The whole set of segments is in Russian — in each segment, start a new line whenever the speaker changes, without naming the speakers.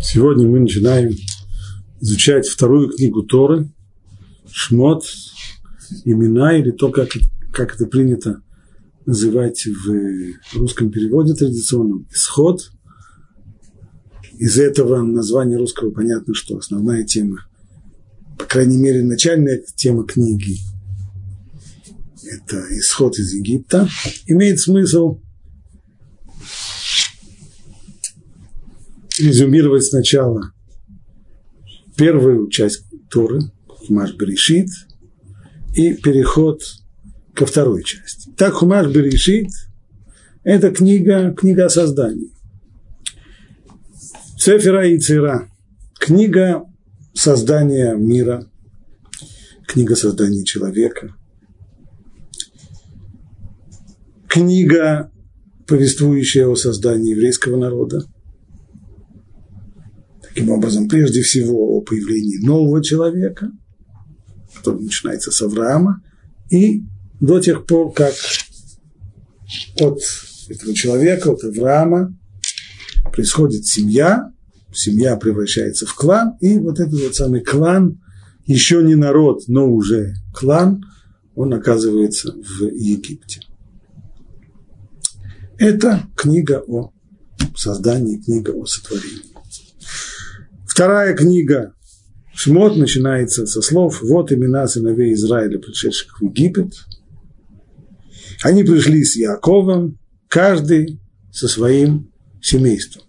Сегодня мы начинаем изучать вторую книгу Торы, Шмот, имена, или то, как, как это принято называть в русском переводе традиционном, исход. Из этого названия русского понятно, что основная тема, по крайней мере, начальная тема книги – это исход из Египта. Имеет смысл резюмировать сначала первую часть Торы, Хумаш Берешит, и переход ко второй части. Так Хумаш Берешит – это книга, книга о создании. Сефера и Цира – книга создания мира, книга создания человека, книга, повествующая о создании еврейского народа – Таким образом, прежде всего о появлении нового человека, который начинается с Авраама, и до тех пор, как от этого человека, от Авраама, происходит семья, семья превращается в клан, и вот этот вот самый клан, еще не народ, но уже клан, он оказывается в Египте. Это книга о создании, книга о сотворении. Вторая книга Шмот начинается со слов «Вот имена сыновей Израиля, пришедших в Египет». Они пришли с Яковом, каждый со своим семейством.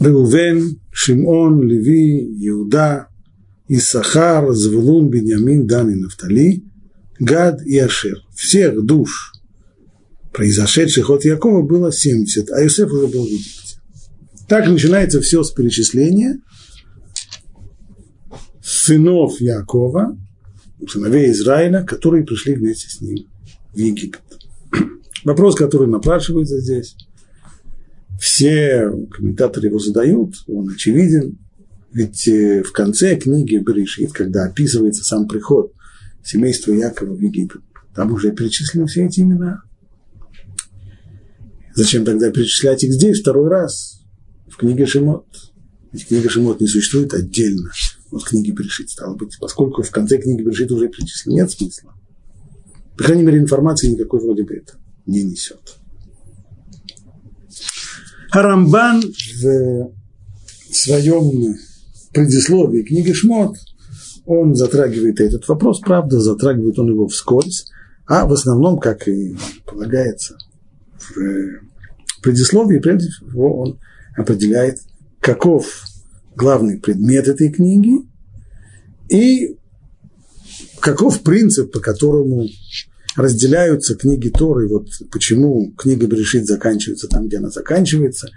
Реувен, Шимон, Леви, Иуда, Исахар, Звулун, Беньямин, Дан и Нафтали, Гад и Ашер. Всех душ, произошедших от Якова, было 70, а Иосиф уже был в Египте. Так начинается все с перечисления сынов Якова, сыновей Израиля, которые пришли вместе с ним в Египет. Вопрос, который напрашивается здесь, все комментаторы его задают, он очевиден, ведь э, в конце книги Берешит, когда описывается сам приход семейства Якова в Египет, там уже перечислены все эти имена. Зачем тогда перечислять их здесь второй раз? Книге Шимот. Ведь книга Шимот не существует отдельно от книги Берешит, стало быть, поскольку в конце книги Берешит уже перечислено, нет смысла. По крайней мере, информации никакой вроде бы это не несет. Харамбан в своем предисловии книги Шмот, он затрагивает этот вопрос, правда, затрагивает он его вскользь, а в основном, как и полагается в предисловии, прежде всего он определяет, каков главный предмет этой книги и каков принцип, по которому разделяются книги Торы, вот почему книга Брешит заканчивается там, где она заканчивается,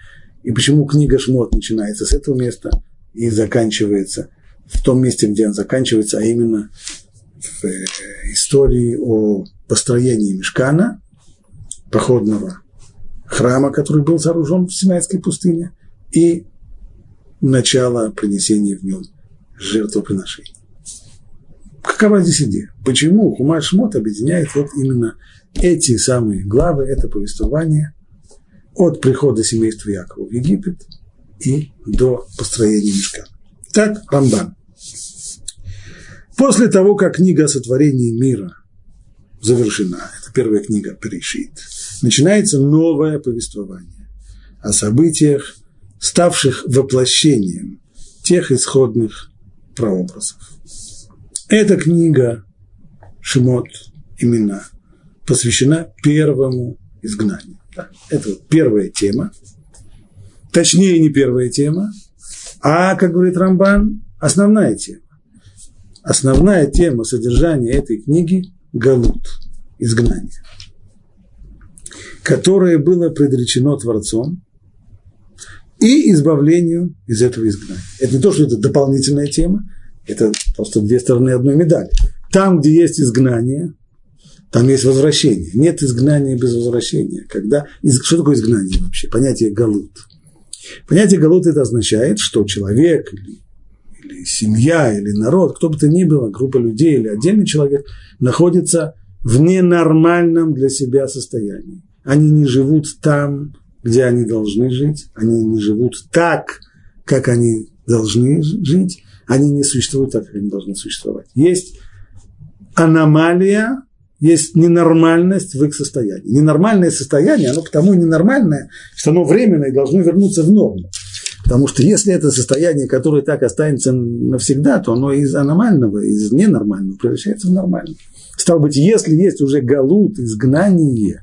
и почему книга Шмот начинается с этого места и заканчивается в том месте, где она заканчивается, а именно в э, истории о построении Мешкана, походного храма, который был сооружен в Синайской пустыне, и начало принесения в нем жертвоприношений. Какова здесь идея? Почему Хумаш Шмот объединяет вот именно эти самые главы, это повествование от прихода семейства Якова в Египет и до построения мешка. Так, Рамбан. После того, как книга о сотворении мира завершена, это первая книга Перешит, начинается новое повествование о событиях, ставших воплощением тех исходных прообразов. Эта книга Шимот имена посвящена первому изгнанию. Да, это вот первая тема, точнее не первая тема, а, как говорит Рамбан, основная тема. Основная тема содержания этой книги – Галут, изгнание которое было предречено Творцом, и избавлению из этого изгнания. Это не то, что это дополнительная тема, это просто две стороны одной медали. Там, где есть изгнание, там есть возвращение. Нет изгнания без возвращения. Когда, что такое изгнание вообще? Понятие галут. Понятие галут это означает, что человек или, или семья, или народ, кто бы то ни было, группа людей или отдельный человек находится в ненормальном для себя состоянии. Они не живут там, где они должны жить, они не живут так, как они должны жить, они не существуют так, как они должны существовать. Есть аномалия, есть ненормальность в их состоянии. Ненормальное состояние, оно потому и ненормальное, что оно временно и должно вернуться в норму. Потому что если это состояние, которое так останется навсегда, то оно из аномального, из ненормального превращается в нормальное. Стало быть, если есть уже галут, изгнание, э,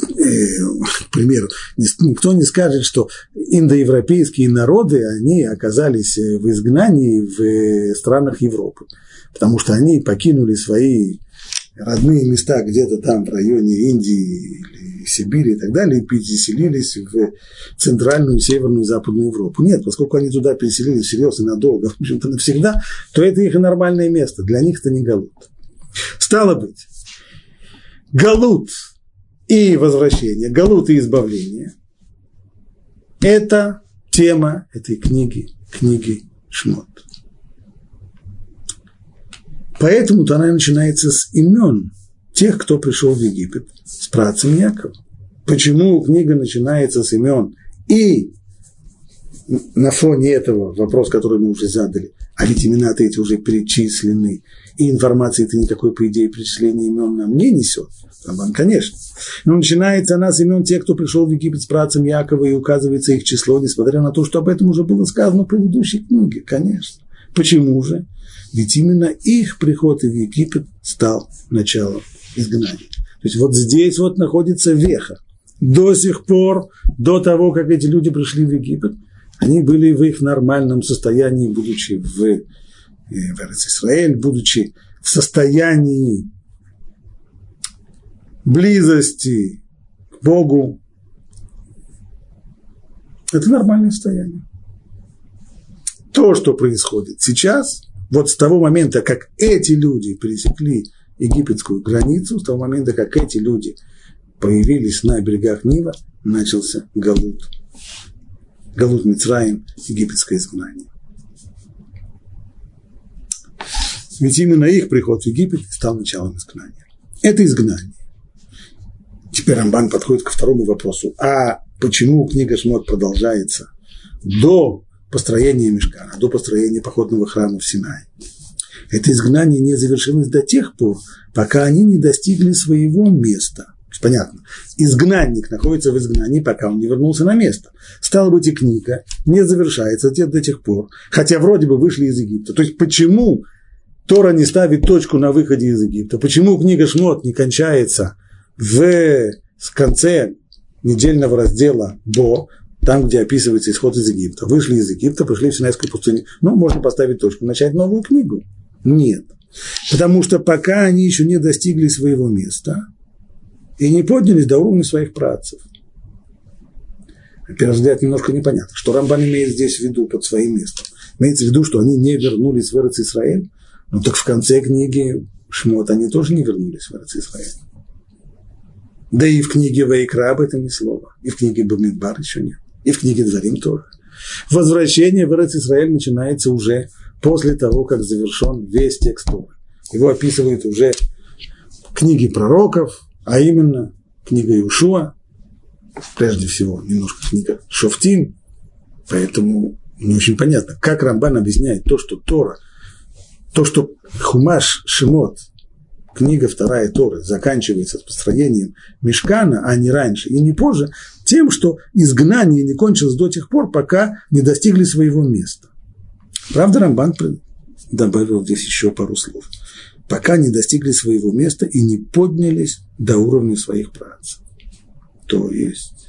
к примеру, никто не скажет, что индоевропейские народы, они оказались в изгнании в странах Европы, потому что они покинули свои родные места где-то там в районе Индии или Сибири и так далее, и переселились в Центральную, Северную и Западную Европу. Нет, поскольку они туда переселились всерьез и надолго, в общем-то навсегда, то это их нормальное место, для них это не Галут. Стало быть, Галут и возвращение, Галут и избавление – это тема этой книги, книги Шмот. Поэтому-то она начинается с имен тех, кто пришел в Египет, с працем Якова. Почему книга начинается с имен? И на фоне этого вопрос, который мы уже задали, а ведь имена-то эти уже перечислены, и информации-то никакой, по идее, перечисления имен нам не несет. Рамбан, конечно. Но начинается она с имен тех, кто пришел в Египет с працем Якова, и указывается их число, несмотря на то, что об этом уже было сказано в предыдущей книге, конечно. Почему же? Ведь именно их приход в Египет стал началом изгнания. То есть вот здесь вот находится веха. До сих пор, до того, как эти люди пришли в Египет, они были в их нормальном состоянии, будучи в, э, в Израиль, будучи в состоянии близости к Богу. Это нормальное состояние. То, что происходит сейчас, вот с того момента, как эти люди пересекли египетскую границу, с того момента, как эти люди появились на берегах Нила, начался Галут. Галут Мицраим, египетское изгнание. Ведь именно их приход в Египет стал началом изгнания. Это изгнание. Теперь Рамбан подходит ко второму вопросу. А почему книга Шмот продолжается до построения мешкана, до построения походного храма в Синае. Это изгнание не завершилось до тех пор, пока они не достигли своего места. Понятно. Изгнанник находится в изгнании, пока он не вернулся на место. Стало быть, и книга не завершается до тех пор, хотя вроде бы вышли из Египта. То есть почему Тора не ставит точку на выходе из Египта? Почему книга Шмот не кончается в конце недельного раздела Бо, там, где описывается исход из Египта. Вышли из Египта, пришли в Синайскую пустыню. Ну, можно поставить точку, начать новую книгу. Нет. Потому что пока они еще не достигли своего места и не поднялись до уровня своих працев. На первый взгляд, немножко непонятно, что Рамбан имеет здесь в виду под своим местом. Имеется в виду, что они не вернулись в Эрец Исраэль. Ну так в конце книги Шмот они тоже не вернулись в Эрец Исраэль. Да и в книге Вайкра об этом ни слова. И в книге Бамидбар еще нет и в книге Дворим тоже. Возвращение в Эрец Израиль начинается уже после того, как завершен весь текст Торы. Его описывают уже книги пророков, а именно книга Иушуа, прежде всего немножко книга Шофтим, поэтому не очень понятно, как Рамбан объясняет то, что Тора, то, что Хумаш Шимот книга вторая Торы заканчивается с построением Мешкана, а не раньше и не позже, тем, что изгнание не кончилось до тех пор, пока не достигли своего места. Правда, Рамбан добавил здесь еще пару слов. Пока не достигли своего места и не поднялись до уровня своих працев. То есть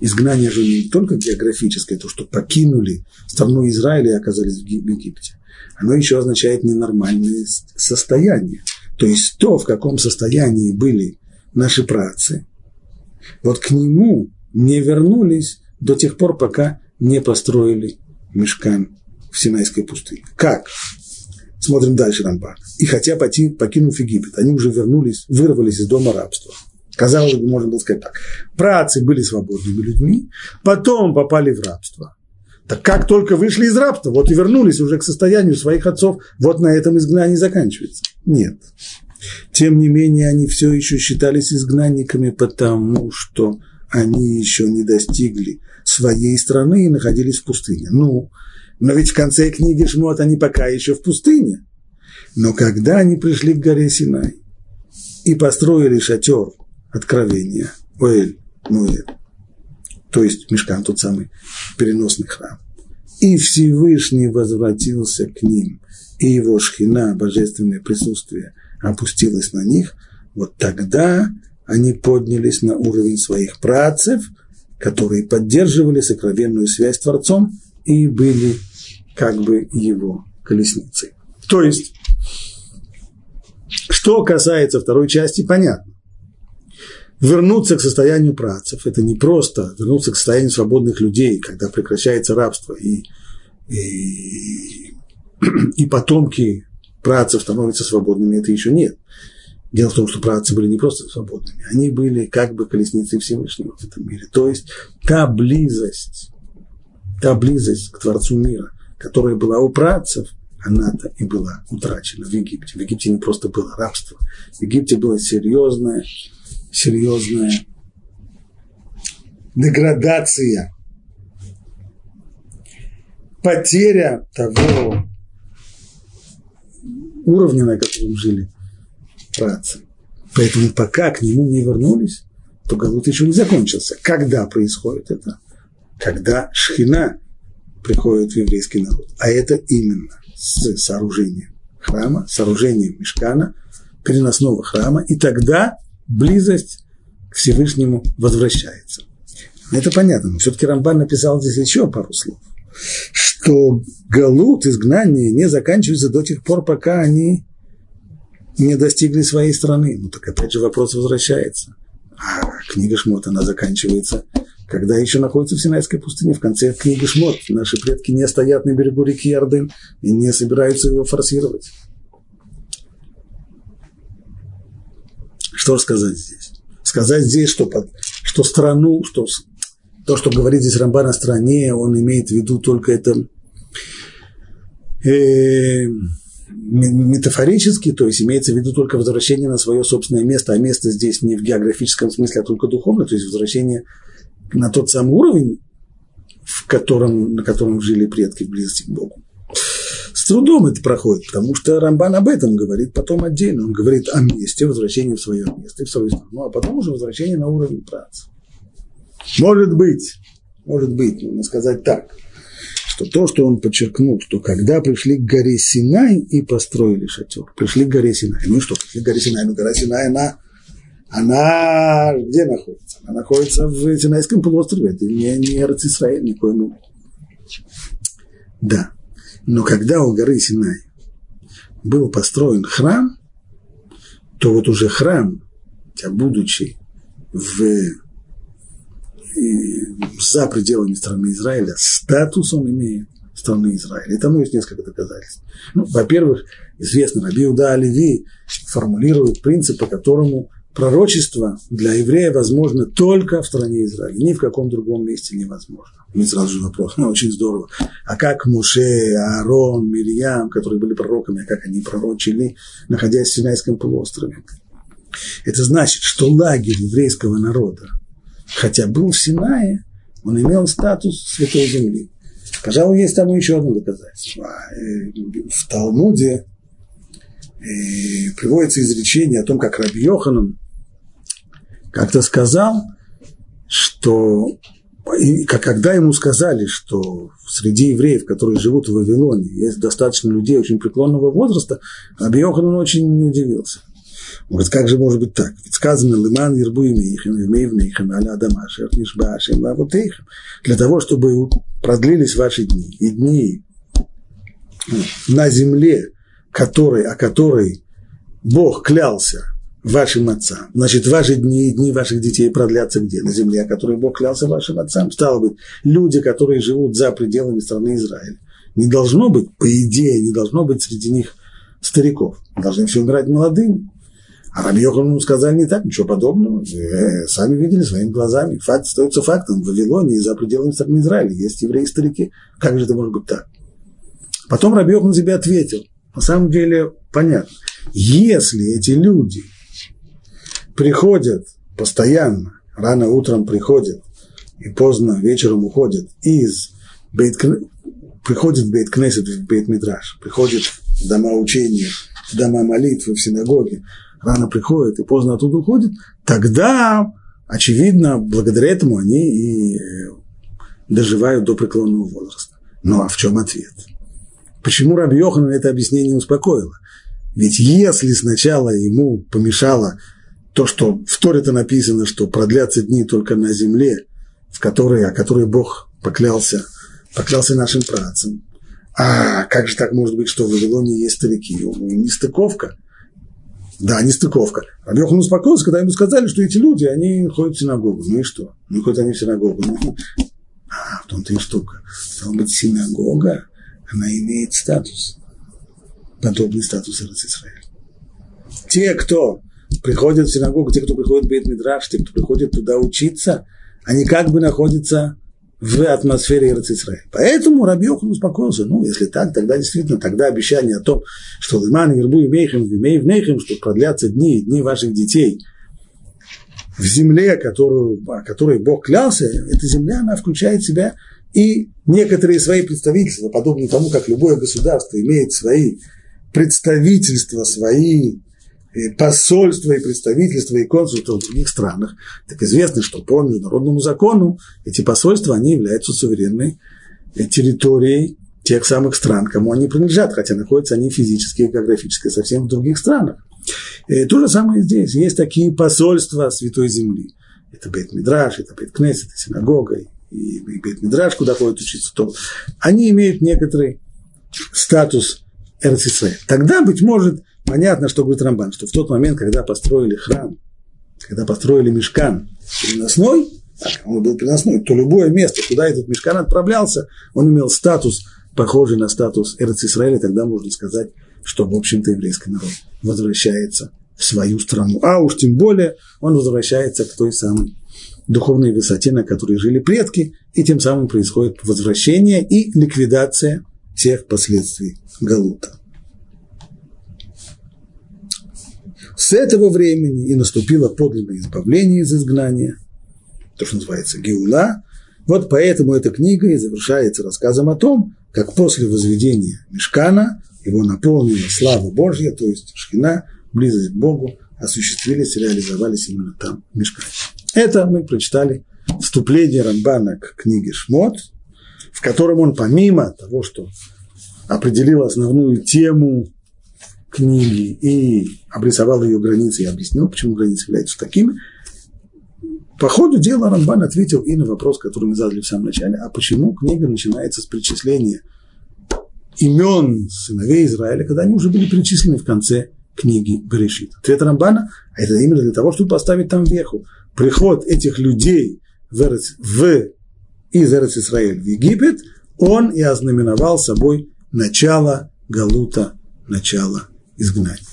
изгнание же не только географическое, то, что покинули страну Израиля и оказались в Египте. Оно еще означает ненормальное состояние. То есть то, в каком состоянии были наши працы, вот к нему не вернулись до тех пор, пока не построили мешкан в Синайской пустыне. Как? Смотрим дальше Рамбан. И хотя покинув Египет, они уже вернулись, вырвались из дома рабства. Казалось бы, можно было сказать так. Працы были свободными людьми, потом попали в рабство. Так как только вышли из рабства, вот и вернулись уже к состоянию своих отцов, вот на этом изгнание заканчивается. Нет. Тем не менее, они все еще считались изгнанниками, потому что они еще не достигли своей страны и находились в пустыне. Ну, но ведь в конце книги Шмот они пока еще в пустыне. Но когда они пришли к горе Синай и построили шатер откровения, Оэль, то есть Мешкан, тот самый переносный храм, и Всевышний возвратился к ним, и его шхина, божественное присутствие, опустилось на них, вот тогда они поднялись на уровень своих працев, которые поддерживали сокровенную связь с Творцом и были как бы его колесницей. То есть, что касается второй части, понятно. Вернуться к состоянию працев – это не просто вернуться к состоянию свободных людей, когда прекращается рабство, и, и, и потомки працев становятся свободными, это еще нет. Дело в том, что працы были не просто свободными, они были как бы колесницей Всевышнего в этом мире. То есть та близость, та близость к Творцу мира, которая была у працев, она-то и была утрачена в Египте. В Египте не просто было рабство, в Египте было серьезное, серьезная деградация, потеря того уровня, на котором жили працы. Поэтому пока к нему не вернулись, то Галут еще не закончился. Когда происходит это? Когда Шхина приходит в еврейский народ. А это именно с сооружением храма, сооружением мешкана, переносного храма, и тогда близость к Всевышнему возвращается. Это понятно, но все-таки Рамбан написал здесь еще пару слов, что галут, изгнание не заканчивается до тех пор, пока они не достигли своей страны. Ну так опять же вопрос возвращается. А книга Шмот, она заканчивается когда еще находится в Синайской пустыне, в конце книги Шмот. Наши предки не стоят на берегу реки Ярден и не собираются его форсировать. Что сказать здесь? Сказать здесь, что, под, что страну, что то, что говорит здесь Рамбан о стране, он имеет в виду только это э, метафорически, то есть имеется в виду только возвращение на свое собственное место, а место здесь не в географическом смысле, а только духовно, то есть возвращение на тот самый уровень, в котором, на котором жили предки в близости к Богу. С трудом это проходит, потому что Рамбан об этом говорит потом отдельно. Он говорит о месте, возвращении в свое место, в свою страну, а потом уже возвращение на уровень працы. Может быть, может быть, можно сказать так, что то, что он подчеркнул, что когда пришли к горе Синай и построили шатер, пришли к горе Синай, ну что, пришли к горе Синай, ну гора Синай, она она где находится? Она находится в Синайском полуострове. Это не, не Израиль никоим Да. Но когда у горы Синай был построен храм, то вот уже храм, будучи в, за пределами страны Израиля, статус он имеет страны Израиля. И тому есть несколько доказательств. Ну, во-первых, известно, Раби Уда Оливи формулирует принцип, по которому пророчество для еврея возможно только в стране Израиля, ни в каком другом месте невозможно. И сразу же вопрос, ну, очень здорово. А как Муше, Аарон, Мирьям, которые были пророками, а как они пророчили, находясь в Синайском полуострове? Это значит, что лагерь еврейского народа, хотя был в Синае, он имел статус святой земли. Пожалуй, есть там еще одно доказательство. Э, в Талмуде и приводится изречение о том, как Раби Йоханан как-то сказал, что когда ему сказали, что среди евреев, которые живут в Вавилоне, есть достаточно людей очень преклонного возраста, Раби Йоханан очень не удивился. Он говорит, как же может быть так? Ведь сказано, лиман ербу имейхем, имейвнейхем, аля адамашер, нишбашем, лавутейхем. Для того, чтобы продлились ваши дни, и дни на земле, который, о которой Бог клялся вашим отцам. Значит, ваши дни и дни ваших детей продлятся где? На земле, о которой Бог клялся вашим отцам. Стало быть, люди, которые живут за пределами страны Израиля. Не должно быть, по идее, не должно быть среди них стариков. Должны все умирать молодыми. А Раби Йохану сказали не так, ничего подобного. Э, сами видели своими глазами. Факт остается фактом. В Вавилоне и за пределами страны Израиля есть евреи-старики. Как же это может быть так? Потом Раби себе ответил. На самом деле, понятно. Если эти люди приходят постоянно, рано утром приходят и поздно вечером уходят из бейт, приходят в бейт кнесет, в бейт мидраш, приходят в дома учения, в дома молитвы, в синагоге, рано приходят и поздно оттуда уходят, тогда, очевидно, благодаря этому они и э, доживают до преклонного возраста. Ну а в чем ответ? Почему Раби Йохан это объяснение успокоило? Ведь если сначала ему помешало то, что в Торе-то написано, что продлятся дни только на земле, в которой, о которой Бог поклялся, поклялся нашим працам. А как же так может быть, что в Вавилоне есть старики? Нестыковка. Да, нестыковка. Рабьехан успокоился, когда ему сказали, что эти люди, они ходят в синагогу. Ну и что? Ну, хоть они в синагогу. Ну, а, в том-то и штука. Стало быть, синагога, она имеет статус, подобный статус Израиля. Те, кто приходят в синагогу, те, кто приходит в Бейт-Мидраш, те, кто приходит туда учиться, они как бы находятся в атмосфере Израиля. Поэтому Рабьехан успокоился. Ну, если так, тогда действительно, тогда обещание о том, что Лиман, Вербу и Мейхем, Вимей в Нейхем, что продлятся дни, дни ваших детей – в земле, которую, о которой Бог клялся, эта земля, она включает в себя и некоторые свои представительства, подобно тому, как любое государство имеет свои представительства, свои э, посольства и представительства и консульства в других странах, так известно, что по международному закону эти посольства, они являются суверенной э, территорией тех самых стран, кому они принадлежат, хотя находятся они физически и географически совсем в других странах. И то же самое здесь. Есть такие посольства Святой Земли. Это Бет Мидраш, это Бет Кнесет, это синагога, и Бет Мидраш, куда ходят учиться то. Они имеют некоторый статус Эрцисраэль. Тогда, быть может, понятно, что говорит Рамбан, что в тот момент, когда построили храм, когда построили мешкан переносной, так, он был переносной, то любое место, куда этот мешкан отправлялся, он имел статус, похожий на статус Эрцисраэля, тогда можно сказать, что, в общем-то, еврейский народ возвращается в свою страну. А уж тем более он возвращается к той самой духовной высоте, на которой жили предки, и тем самым происходит возвращение и ликвидация всех последствий Галута. С этого времени и наступило подлинное избавление из изгнания, то, что называется Геула. Вот поэтому эта книга и завершается рассказом о том, как после возведения Мешкана его наполнила слава Божья, то есть шхина, близость к Богу, осуществились, реализовались именно там, в Мешкане. Это мы прочитали вступление Рамбана к книге Шмот, в котором он помимо того, что определил основную тему книги и обрисовал ее границы и объяснил, почему границы являются такими, по ходу дела Рамбан ответил и на вопрос, который мы задали в самом начале, а почему книга начинается с причисления имен сыновей Израиля, когда они уже были перечислены в конце книги Берешит. Ответ Рамбана – это именно для того, чтобы поставить там веху. Приход этих людей в, Эрец, в, из Эрец Израиль в Египет, он и ознаменовал собой начало Галута, начало изгнания.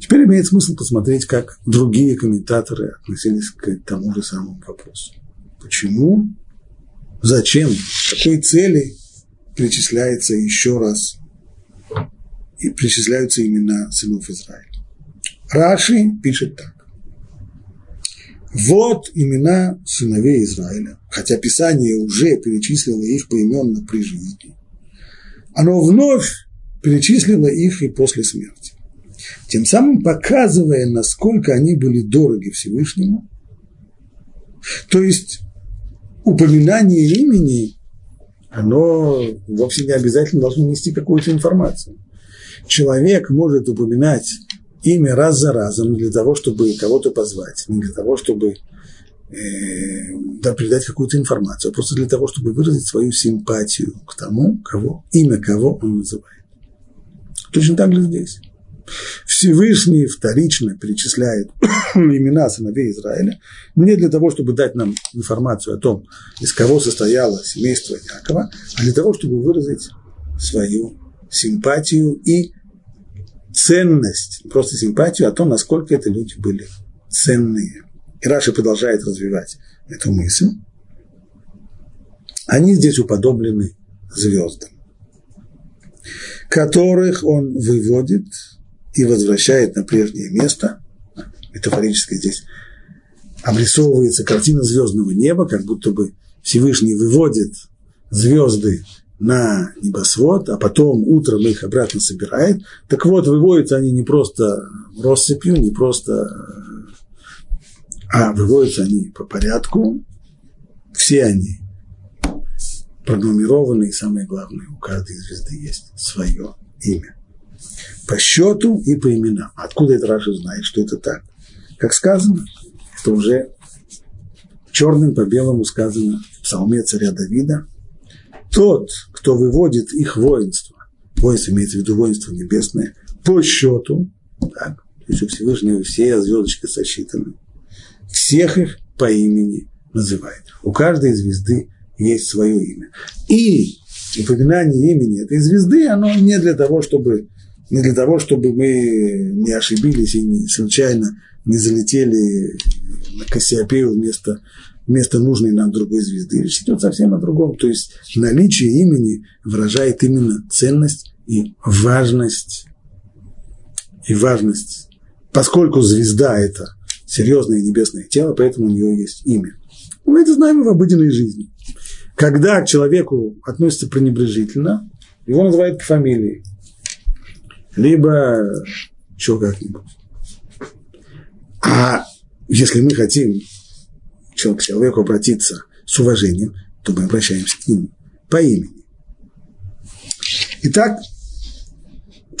Теперь имеет смысл посмотреть, как другие комментаторы относились к тому же самому вопросу. Почему? Зачем? Какой цели перечисляется еще раз, и причисляются имена сынов Израиля. Раши пишет так. Вот имена сыновей Израиля, хотя Писание уже перечислило их поименно при жизни. Оно вновь перечислило их и после смерти. Тем самым показывая, насколько они были дороги Всевышнему. То есть упоминание имени оно вовсе не обязательно должно нести какую-то информацию. Человек может упоминать имя раз за разом для того, чтобы кого-то позвать, не для того, чтобы э, да, передать какую-то информацию, а просто для того, чтобы выразить свою симпатию к тому, кого, имя кого он называет. Точно так же здесь. Всевышний вторично перечисляет имена сыновей Израиля не для того, чтобы дать нам информацию о том, из кого состояло семейство Якова, а для того, чтобы выразить свою симпатию и ценность, просто симпатию о том, насколько это люди были ценные. И Раши продолжает развивать эту мысль. Они здесь уподоблены звездам, которых он выводит и возвращает на прежнее место, метафорически здесь обрисовывается картина звездного неба, как будто бы Всевышний выводит звезды на небосвод, а потом утром их обратно собирает. Так вот, выводятся они не просто россыпью, не просто, а выводятся они по порядку. Все они пронумерованы, и самое главное, у каждой звезды есть свое имя. По счету и по именам. Откуда это Раша знает, что это так? Как сказано, это уже черным по белому сказано в псалме царя Давида. Тот, кто выводит их воинство, воинство имеется в виду воинство небесное, по счету, так, у Всевышнего все звездочки сосчитаны, всех их по имени называет. У каждой звезды есть свое имя. И упоминание имени этой звезды, оно не для того, чтобы, не для того, чтобы мы не ошибились и не, случайно не залетели на Кассиопею вместо, вместо нужной нам другой звезды. Речь идет совсем о другом. То есть наличие имени выражает именно ценность и важность. И важность. Поскольку звезда – это серьезное небесное тело, поэтому у нее есть имя. Мы это знаем в обыденной жизни. Когда к человеку относятся пренебрежительно, его называют по фамилии. Либо еще как-нибудь. А если мы хотим к человеку обратиться с уважением, то мы обращаемся к нему по имени. Итак,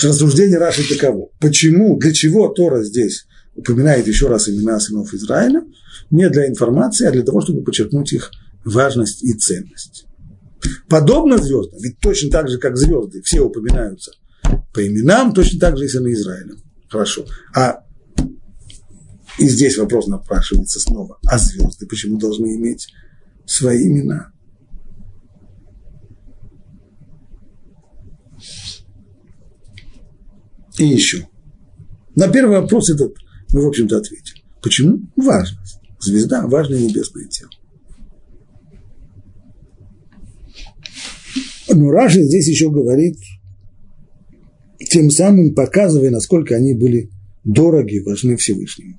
рассуждение Раши таково. Почему, для чего Тора здесь упоминает еще раз имена сынов Израиля? Не для информации, а для того, чтобы подчеркнуть их важность и ценность. Подобно звездам, ведь точно так же, как звезды, все упоминаются по именам, точно так же и сыны Израиля. Хорошо. А и здесь вопрос напрашивается снова. А звезды почему должны иметь свои имена? И еще. На первый вопрос этот мы, в общем-то, ответили. Почему? Важность. Звезда – важное небесное тело. Но Раша здесь еще говорит, тем самым показывая, насколько они были дороги, важны Всевышнему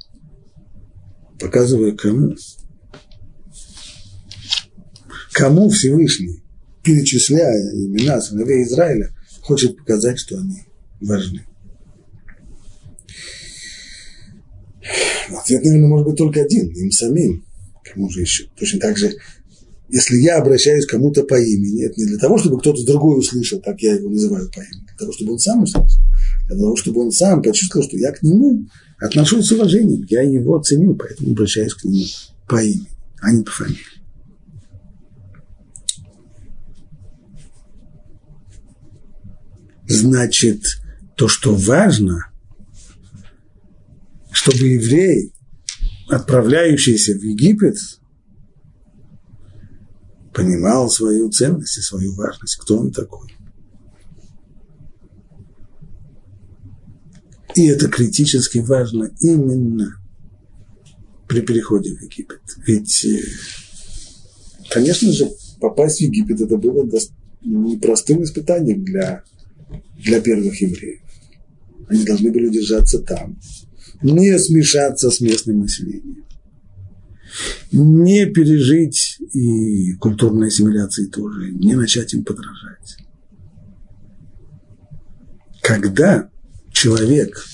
показывая кому. Кому Всевышний, перечисляя имена сыновей Израиля, хочет показать, что они важны. Ответ, наверное, может быть только один, им самим. Кому же еще? Точно так же, если я обращаюсь к кому-то по имени, это не для того, чтобы кто-то другой услышал, так я его называю по имени, для того, чтобы он сам услышал, для того, чтобы он сам почувствовал, что я к нему отношусь с уважением, я его ценю, поэтому обращаюсь к нему по имени, а не по фамилии. Значит, то, что важно, чтобы еврей, отправляющийся в Египет, понимал свою ценность и свою важность, кто он такой. И это критически важно именно при переходе в Египет. Ведь, э, конечно же, попасть в Египет это было непростым испытанием для, для первых евреев. Они должны были держаться там, не смешаться с местным населением, не пережить и культурной ассимиляции тоже, не начать им подражать. Когда человек,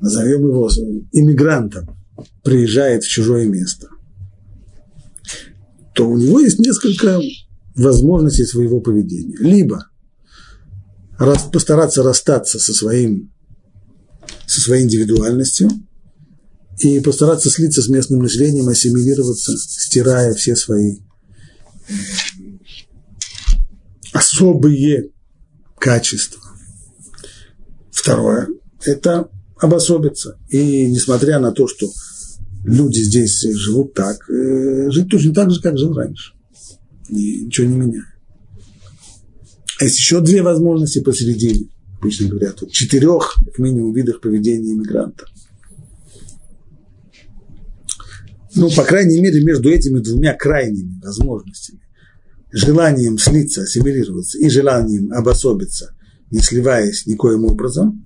назовем его иммигрантом, приезжает в чужое место, то у него есть несколько возможностей своего поведения. Либо постараться расстаться со, своим, со своей индивидуальностью и постараться слиться с местным населением, ассимилироваться, стирая все свои особые качества. Второе – это обособиться. И несмотря на то, что люди здесь живут так, э, жить точно так же, как жил раньше. И ничего не меняет. Есть еще две возможности посередине. Обычно говорят, вот четырех, как минимум, видах поведения иммигранта. Ну, по крайней мере, между этими двумя крайними возможностями, желанием слиться, ассимилироваться и желанием обособиться, не сливаясь никоим образом,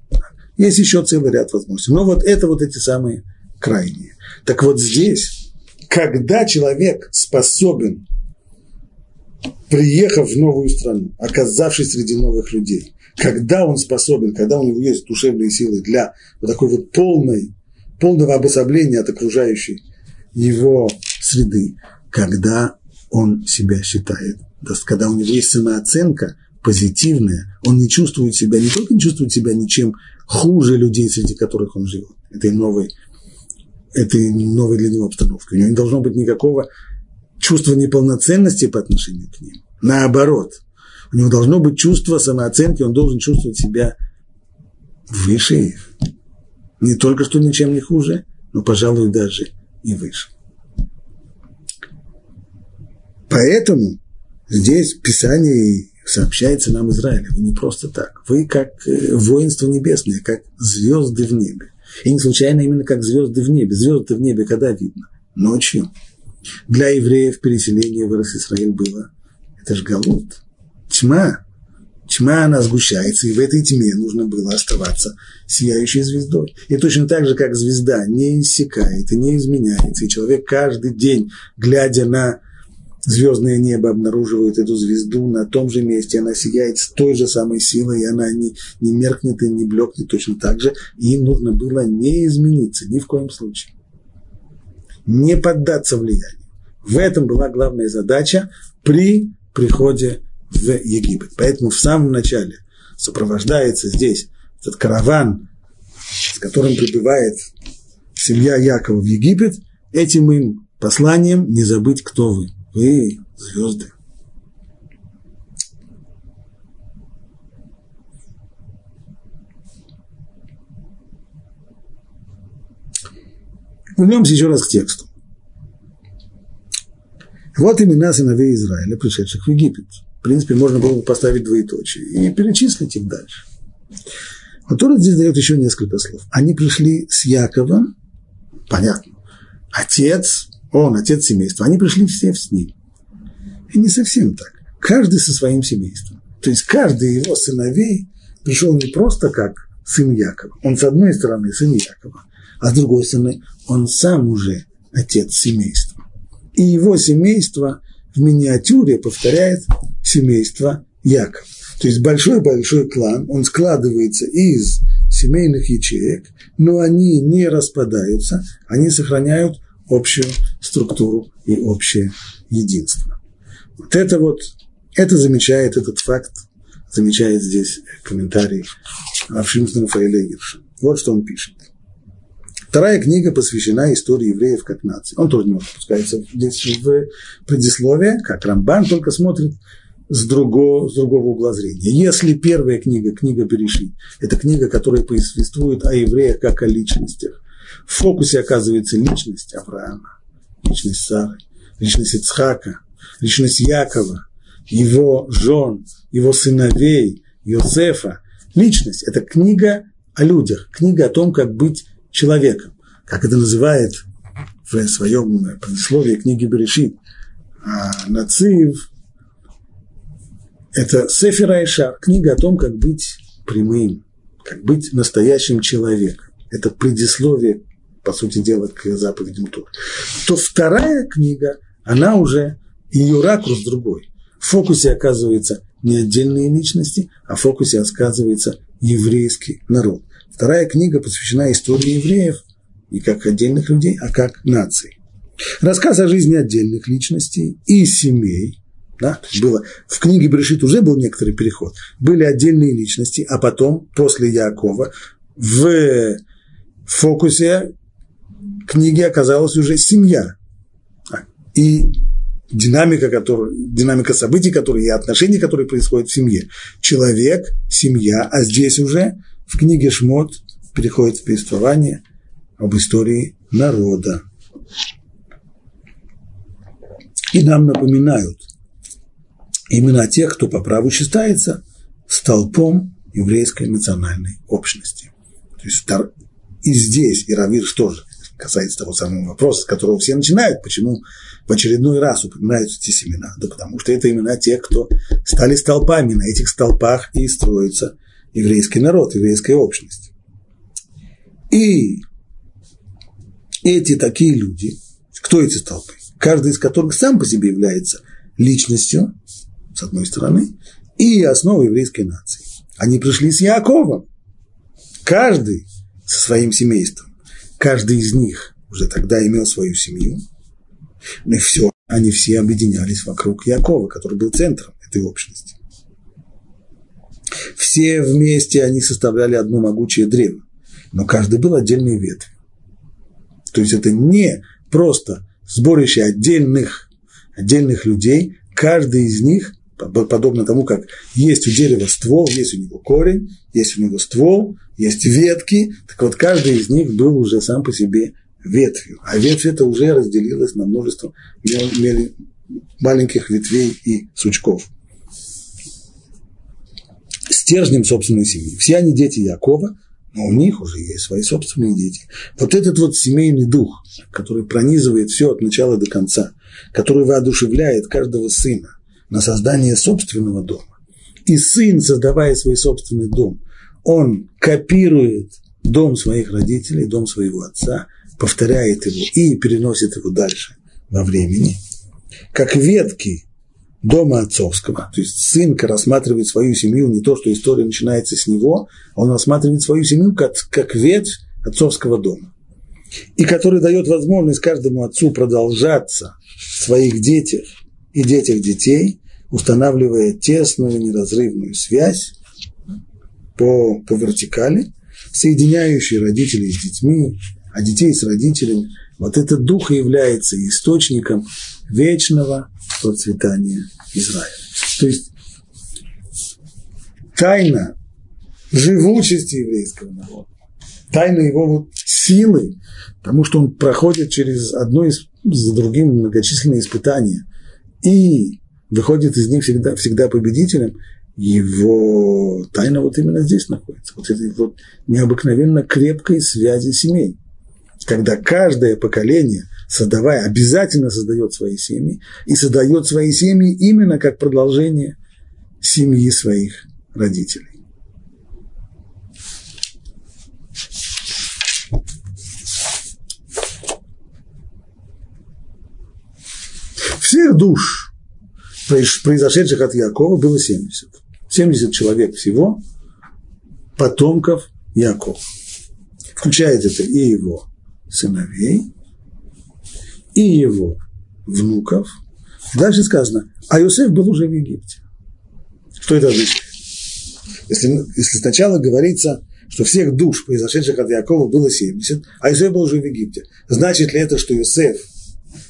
есть еще целый ряд возможностей. Но вот это вот эти самые крайние. Так вот здесь, когда человек способен, приехав в новую страну, оказавшись среди новых людей, когда он способен, когда у него есть душевные силы для вот такой вот полной, полного обособления от окружающей его среды, когда он себя считает, когда у него есть самооценка позитивная, он не чувствует себя, не только не чувствует себя ничем хуже людей, среди которых он живет, этой новой, этой новой для него обстановкой. У него не должно быть никакого чувства неполноценности по отношению к ним. Наоборот, у него должно быть чувство самооценки, он должен чувствовать себя выше их. Не только что ничем не хуже, но, пожалуй, даже и выше. Поэтому здесь Писание сообщается нам Израиль. Вы не просто так. Вы как э, воинство небесное, как звезды в небе. И не случайно именно как звезды в небе. Звезды в небе когда видно? Ночью. Для евреев переселение в Израиль было. Это же Галут. Тьма. Тьма, она сгущается, и в этой тьме нужно было оставаться сияющей звездой. И точно так же, как звезда не иссякает и не изменяется, и человек каждый день, глядя на звездное небо обнаруживает эту звезду на том же месте, она сияет с той же самой силой, и она не, не меркнет и не блекнет точно так же. И нужно было не измениться ни в коем случае. Не поддаться влиянию. В этом была главная задача при приходе в Египет. Поэтому в самом начале сопровождается здесь этот караван, с которым прибывает семья Якова в Египет, этим им посланием не забыть, кто вы – вы звезды. Вернемся еще раз к тексту. Вот имена сыновей Израиля, пришедших в Египет. В принципе, можно было бы поставить двоеточие и перечислить их дальше. Вот Тора здесь дает еще несколько слов. Они пришли с Яковом, понятно, отец, он отец семейства, они пришли все с ним. И не совсем так. Каждый со своим семейством. То есть каждый его сыновей пришел не просто как сын Якова. Он с одной стороны сын Якова, а с другой стороны он сам уже отец семейства. И его семейство в миниатюре повторяет семейство Якова. То есть большой-большой клан, он складывается из семейных ячеек, но они не распадаются, они сохраняют общую структуру и общее единство. Вот это вот, это замечает этот факт, замечает здесь комментарий Равшимсона Рафаэля Гирша. Вот что он пишет. Вторая книга посвящена истории евреев как нации. Он тоже немного спускается здесь в предисловие, как Рамбан, только смотрит с другого, с другого угла зрения. Если первая книга, книга Берешит, это книга, которая повествует о евреях как о личностях, в фокусе оказывается личность Авраама, личность Сары, личность Ицхака, личность Якова, его жен, его сыновей, Йосефа. Личность – это книга о людях, книга о том, как быть человеком. Как это называет в своем предисловии книги Берешит. А Нацив – это Сефера Ишар, книга о том, как быть прямым, как быть настоящим человеком. Это предисловие, по сути дела, к заповедям Тур. То вторая книга, она уже ее ракурс другой. В фокусе оказывается не отдельные личности, а в фокусе оказывается еврейский народ. Вторая книга посвящена истории евреев, не как отдельных людей, а как наций. Рассказ о жизни отдельных личностей и семей. Да, было, в книге Брешит уже был некоторый переход. Были отдельные личности, а потом, после Якова, в фокусе книги оказалась уже семья. И динамика, который, динамика событий, которые, и отношений, которые происходят в семье. Человек, семья, а здесь уже в книге Шмот переходит в повествование об истории народа. И нам напоминают именно тех, кто по праву считается столпом еврейской национальной общности. То есть и здесь, и Равир тоже касается того самого вопроса, с которого все начинают, почему в очередной раз упоминаются эти семена? Да потому что это имена тех, кто стали столпами, на этих столпах и строится еврейский народ, еврейская общность. И эти такие люди, кто эти толпы? Каждый из которых сам по себе является личностью, с одной стороны, и основой еврейской нации. Они пришли с Яковом. Каждый со своим семейством. Каждый из них уже тогда имел свою семью. Но все, они все объединялись вокруг Якова, который был центром этой общности. Все вместе они составляли одно могучее древо, но каждый был отдельной ветвью. То есть это не просто сборище отдельных, отдельных людей, каждый из них, подобно тому, как есть у дерева ствол, есть у него корень, есть у него ствол, есть ветки, так вот каждый из них был уже сам по себе ветвью, а ветвь это уже разделилась на множество маленьких ветвей и сучков. Стержнем собственной семьи. Все они дети Якова, но у них уже есть свои собственные дети. Вот этот вот семейный дух, который пронизывает все от начала до конца, который воодушевляет каждого сына на создание собственного дома. И сын, создавая свой собственный дом, он копирует дом своих родителей, дом своего отца, повторяет его и переносит его дальше во времени, как ветки дома отцовского. То есть сын рассматривает свою семью не то, что история начинается с него, он рассматривает свою семью как, как ветвь отцовского дома. И который дает возможность каждому отцу продолжаться в своих детях и детях детей, устанавливая тесную неразрывную связь по, по вертикали, соединяющую родителей с детьми, а детей с родителями. Вот этот дух является источником вечного процветания Израиля. То есть тайна живучести еврейского народа, тайна его вот силы, потому что он проходит через одно из за другим многочисленные испытания и выходит из них всегда, всегда победителем, его тайна вот именно здесь находится, вот этой вот необыкновенно крепкой связи семей. Когда каждое поколение, создавая, обязательно создает свои семьи, и создает свои семьи именно как продолжение семьи своих родителей. Всех душ, произошедших от Якова, было 70. 70 человек всего, потомков Якова. Включает это и его сыновей и его внуков. Дальше сказано, а Иосиф был уже в Египте. Что это значит? Если, если сначала говорится, что всех душ, произошедших от Якова, было 70, а Иосиф был уже в Египте, значит ли это, что Иосиф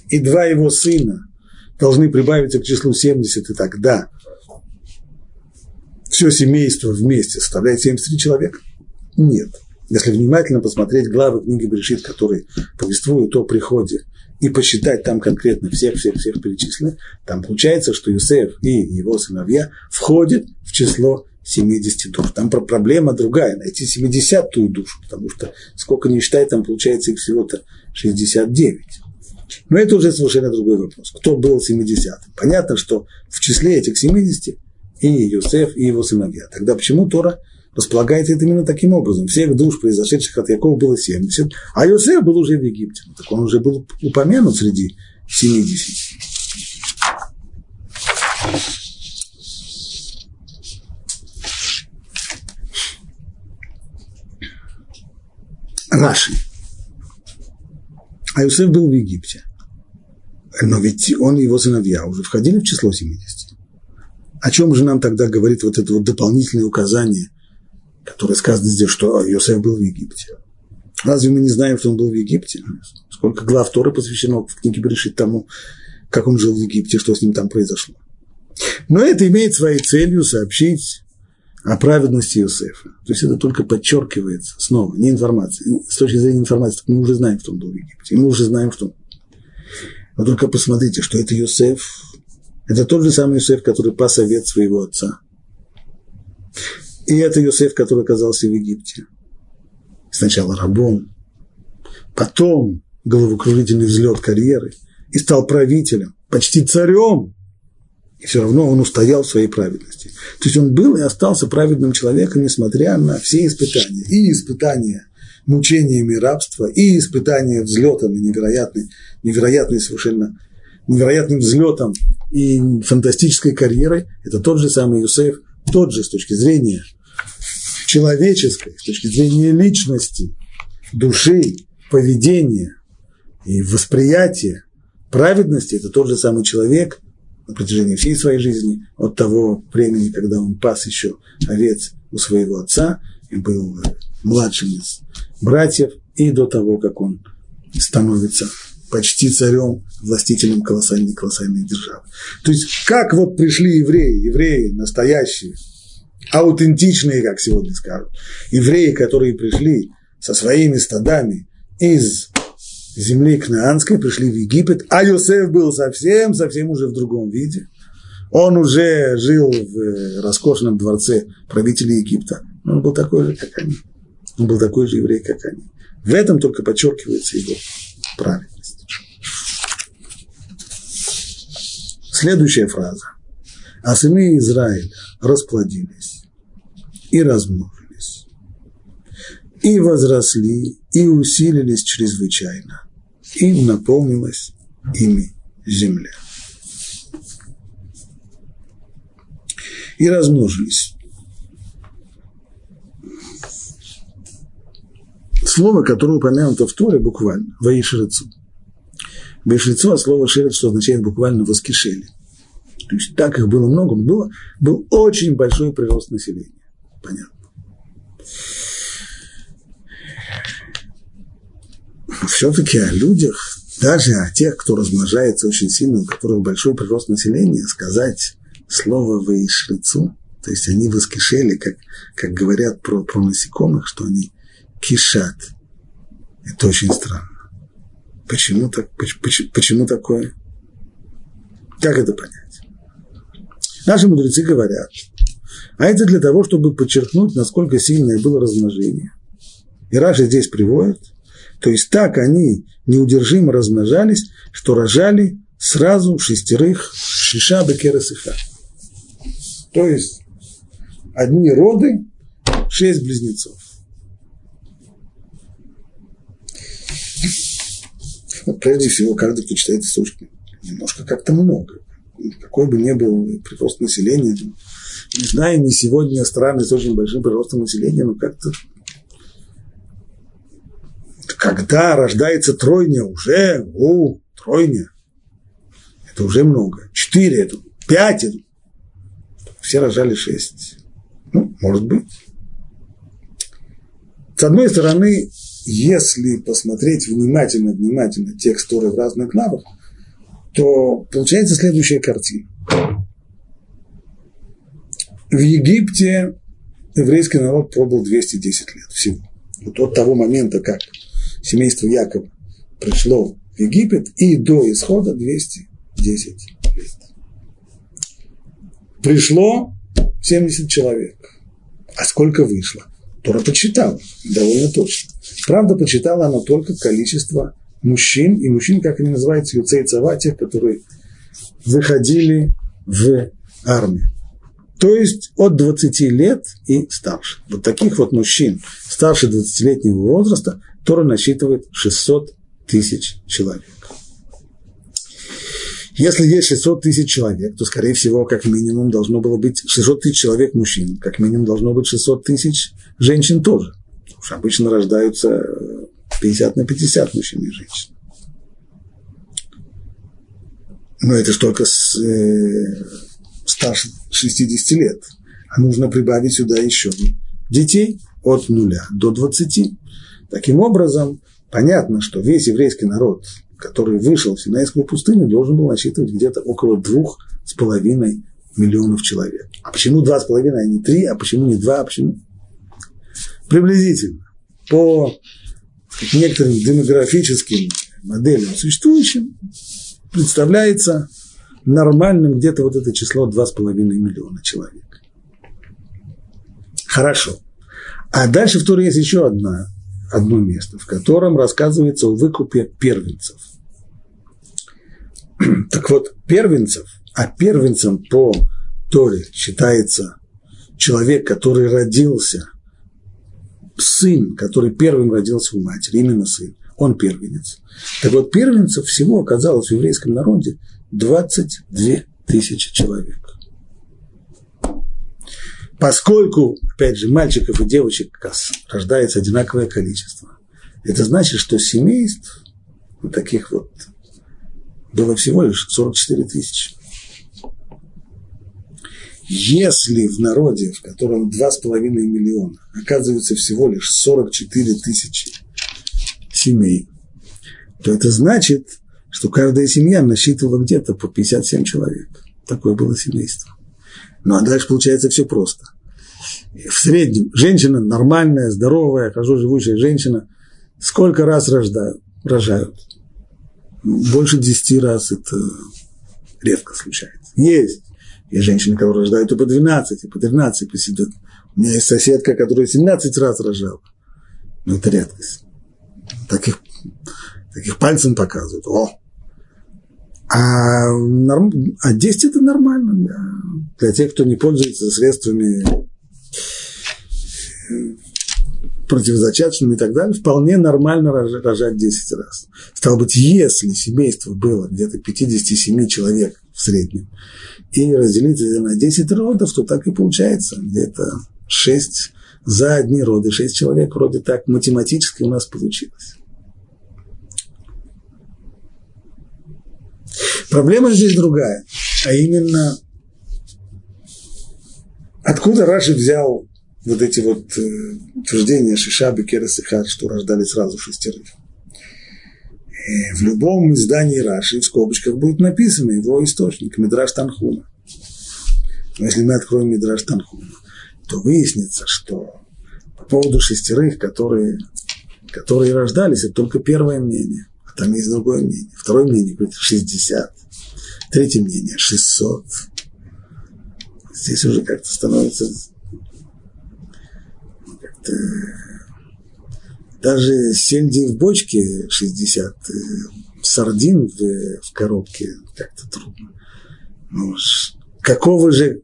и два его сына должны прибавиться к числу 70, и тогда все семейство вместе составляет 73 человека? Нет. Если внимательно посмотреть главы книги Брешит, которые повествуют о приходе, и посчитать там конкретно всех-всех-всех перечисленных, там получается, что Юсеф и его сыновья входят в число 70 душ. Там проблема другая, найти 70-ю душу, потому что сколько не считать, там получается их всего-то 69. Но это уже совершенно другой вопрос. Кто был 70-м? Понятно, что в числе этих 70 и Юсеф, и его сыновья. Тогда почему Тора располагается это именно таким образом. Всех душ, произошедших от Якова, было 70, а Иосиф был уже в Египте. Так он уже был упомянут среди 70. Раши. А Иосиф был в Египте. Но ведь он и его сыновья уже входили в число 70. О чем же нам тогда говорит вот это вот дополнительное указание – которое сказано здесь, что Иосиф был в Египте. Разве мы не знаем, что он был в Египте? Сколько глав Торы посвящено в книге Берешит тому, как он жил в Египте, что с ним там произошло. Но это имеет своей целью сообщить о праведности Иосифа. То есть это только подчеркивается снова, не информация. С точки зрения информации, мы уже знаем, что он был в Египте. Мы уже знаем, что Но только посмотрите, что это Иосиф. Это тот же самый Иосиф, который пас овец своего отца. И это Иосиф, который оказался в Египте. Сначала рабом, потом головокружительный взлет карьеры, и стал правителем, почти царем И все равно он устоял в своей праведности. То есть он был и остался праведным человеком, несмотря на все испытания. И испытания мучениями рабства, и испытания взлетом, и невероятной, невероятной совершенно невероятным взлетом и фантастической карьерой, это тот же самый Юсеф, тот же с точки зрения человеческой, с точки зрения личности, души, поведения и восприятия праведности, это тот же самый человек на протяжении всей своей жизни, от того времени, когда он пас еще овец у своего отца и был младшим из братьев, и до того, как он становится почти царем, властителем колоссальной, колоссальной державы. То есть, как вот пришли евреи, евреи настоящие, аутентичные, как сегодня скажут, евреи, которые пришли со своими стадами из земли Кнаанской, пришли в Египет, а Йосеф был совсем, совсем уже в другом виде. Он уже жил в э, роскошном дворце правителя Египта. Он был такой же, как они. Он был такой же еврей, как они. В этом только подчеркивается его праведность. Следующая фраза. А сыны Израиля расплодились и размножились, и возросли, и усилились чрезвычайно, и наполнилась ими земля. И размножились. Слово, которое упомянуто в Торе буквально, «воишрецу». «Воишрецу» от слова «шерец», что означает буквально «воскишели». То есть так их было много, но было, был очень большой прирост населения. Понятно. Все-таки о людях, даже о тех, кто размножается очень сильно, у которых большой прирост населения, сказать слово «воишрецу», то есть они воскишели, как, как говорят про, про насекомых, что они кишат. Это очень странно. Почему, так, почему, почему такое? Как это понять? Наши мудрецы говорят, а это для того, чтобы подчеркнуть, насколько сильное было размножение. И Раши здесь приводит, то есть так они неудержимо размножались, что рожали сразу шестерых шиша бекересыха. То есть одни роды, шесть близнецов. Прежде всего, каждый, кто читает Сушки, немножко как-то много. Какой бы ни был прирост населения, не знаю, не сегодня страны с очень большим приростом населения, но как-то когда рождается тройня, уже, о, тройня, это уже много. Четыре, это пять, это, все рожали шесть. Ну, может быть. С одной стороны, если посмотреть внимательно, внимательно текст Торы в разных главах, то получается следующая картина. В Египте еврейский народ пробыл 210 лет всего. Вот от того момента, как семейство Якова пришло в Египет, и до исхода 210 лет. Пришло 70 человек. А сколько вышло? Тора почитала довольно точно. Правда, почитала она только количество мужчин, и мужчин, как они называются, юцей цава, тех, которые выходили в армию. То есть от 20 лет и старше. Вот таких вот мужчин старше 20-летнего возраста Тора насчитывает 600 тысяч человек. Если есть 600 тысяч человек, то, скорее всего, как минимум должно было быть 600 тысяч человек мужчин, как минимум должно быть 600 тысяч женщин тоже. Потому обычно рождаются 50 на 50 мужчин и женщин. Но это же только с, э, старше 60 лет. А нужно прибавить сюда еще детей от нуля до 20. Таким образом, понятно, что весь еврейский народ, который вышел в Синайскую пустыню, должен был насчитывать где-то около двух с половиной миллионов человек. А почему два с половиной, а не три? А почему не два? А почему? Приблизительно. По некоторым демографическим моделям существующим, представляется нормальным где-то вот это число 2,5 миллиона человек. Хорошо. А дальше в Туре есть еще одна, одно место, в котором рассказывается о выкупе первенцев. Так вот, первенцев А первенцем по Торе считается человек, который родился, сын, который первым родился у матери, именно сын, он первенец. Так вот, первенцев всего оказалось в еврейском народе 22 тысячи человек. Поскольку, опять же, мальчиков и девочек рождается одинаковое количество, это значит, что семейств вот таких вот было всего лишь 44 тысячи. Если в народе, в котором 2,5 миллиона, оказывается всего лишь 44 тысячи семей, то это значит, что каждая семья насчитывала где-то по 57 человек. Такое было семейство. Ну а дальше получается все просто. В среднем женщина нормальная, здоровая, хорошо живущая женщина, сколько раз рождают? Рожают. Больше 10 раз это редко случается. Есть. Есть женщины, которые рождают и по 12, и по 13, и по 7. У меня есть соседка, которая 17 раз рожала. Но это редкость. Таких, таких пальцем показывают. О! А, норм, а 10 это нормально для, для тех, кто не пользуется средствами противозачаточными и так далее, вполне нормально рожать 10 раз. Стало быть, если семейство было где-то 57 человек в среднем, и разделить это на 10 родов, то так и получается, где-то 6 за одни роды, 6 человек вроде так математически у нас получилось. Проблема здесь другая, а именно откуда Раши взял вот эти вот э, утверждения Шишаби, Керес и Хар, что рождали сразу шестерых. И в любом издании Раши в скобочках будет написано его источник, Мидраш Танхума. Но если мы откроем Мидраш Танхума, то выяснится, что по поводу шестерых, которые, которые рождались, это только первое мнение, а там есть другое мнение. Второе мнение говорит 60, третье мнение 600. Здесь уже как-то становится даже сельди в бочке 60, э, сардин в, в коробке как-то трудно. Ну, какого же